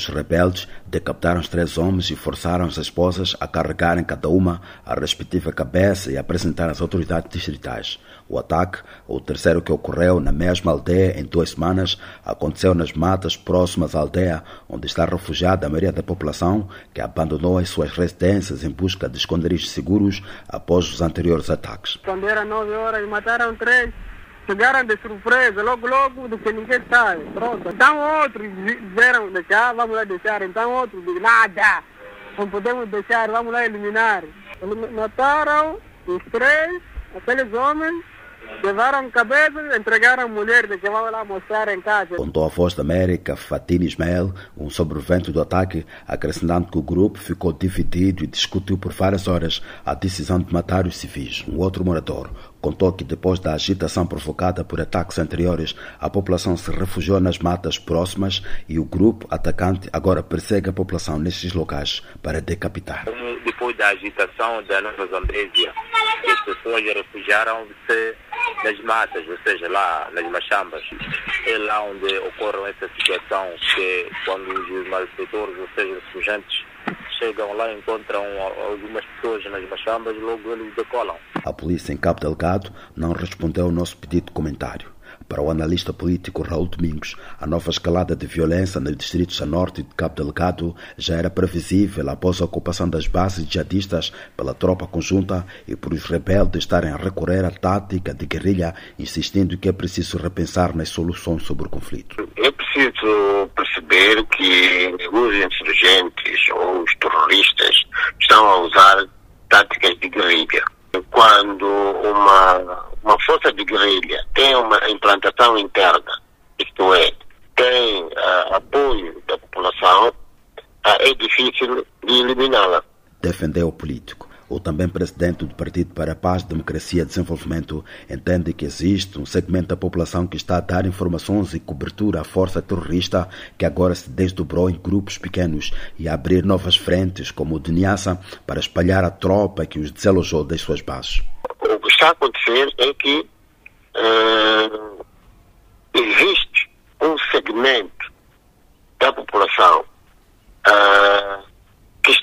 Os rebeldes decapitaram os três homens e forçaram as esposas a carregarem cada uma a respectiva cabeça e apresentar às autoridades distritais. O ataque, o terceiro que ocorreu na mesma aldeia em duas semanas, aconteceu nas matas próximas à aldeia, onde está refugiada a maioria da população que abandonou as suas residências em busca de esconderijos seguros após os anteriores ataques. Quando era nove horas, mataram três. Chegaram de surpresa, logo, logo, do que ninguém sabe. Pronto. Então outros disseram deixar, vamos lá deixar. Então outros dizem, nada, não podemos deixar, vamos lá eliminar. Mataram os três, aqueles homens, levaram cabeças, entregaram a mulher de que vamos lá mostrar em casa. Contou a voz da América, Fatine Ismael, um sobrevivente do ataque, acrescentando que o grupo ficou dividido e discutiu por várias horas a decisão de matar os civis. Um outro morador contou que depois da agitação provocada por ataques anteriores, a população se refugiou nas matas próximas e o grupo atacante agora persegue a população nestes locais para decapitar. Depois da agitação da Nova Zambésia, as pessoas refugiaram-se nas matas, ou seja, lá nas machambas. É lá onde ocorre essa situação que quando os malfeitores, ou seja, os fugentes, chegam lá encontram algumas pessoas nas machambas, logo eles decolam. A polícia em Cabo Delgado não respondeu ao nosso pedido de comentário. Para o analista político Raul Domingos, a nova escalada de violência nos distritos a norte de Cabo Delgado já era previsível após a ocupação das bases jihadistas pela tropa conjunta e por os rebeldes estarem a recorrer à tática de guerrilha, insistindo que é preciso repensar nas soluções sobre o conflito. É preciso perceber que os insurgentes ou os terroristas estão a usar táticas de guerrilha. Quando uma, uma força de guerrilha tem uma implantação interna, isto é, tem uh, apoio da população, uh, é difícil de eliminá-la. Defendeu o político. O também presidente do Partido para a Paz, Democracia e Desenvolvimento entende que existe um segmento da população que está a dar informações e cobertura à força terrorista que agora se desdobrou em grupos pequenos e a abrir novas frentes, como o de Niassa, para espalhar a tropa que os desalojou das suas bases. O que está a acontecer é que uh, existe um segmento da população uh,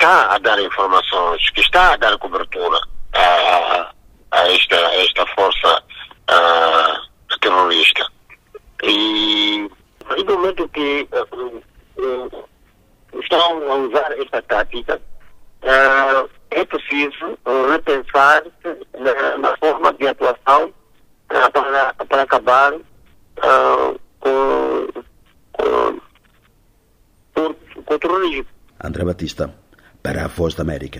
está a dar informações, que está a dar cobertura a, a, esta, a esta força a, terrorista. E no momento que estão a usar esta tática, é preciso repensar na, na forma de atuação para, para acabar com, com, com, com o terrorismo. André Batista para a Voz da América.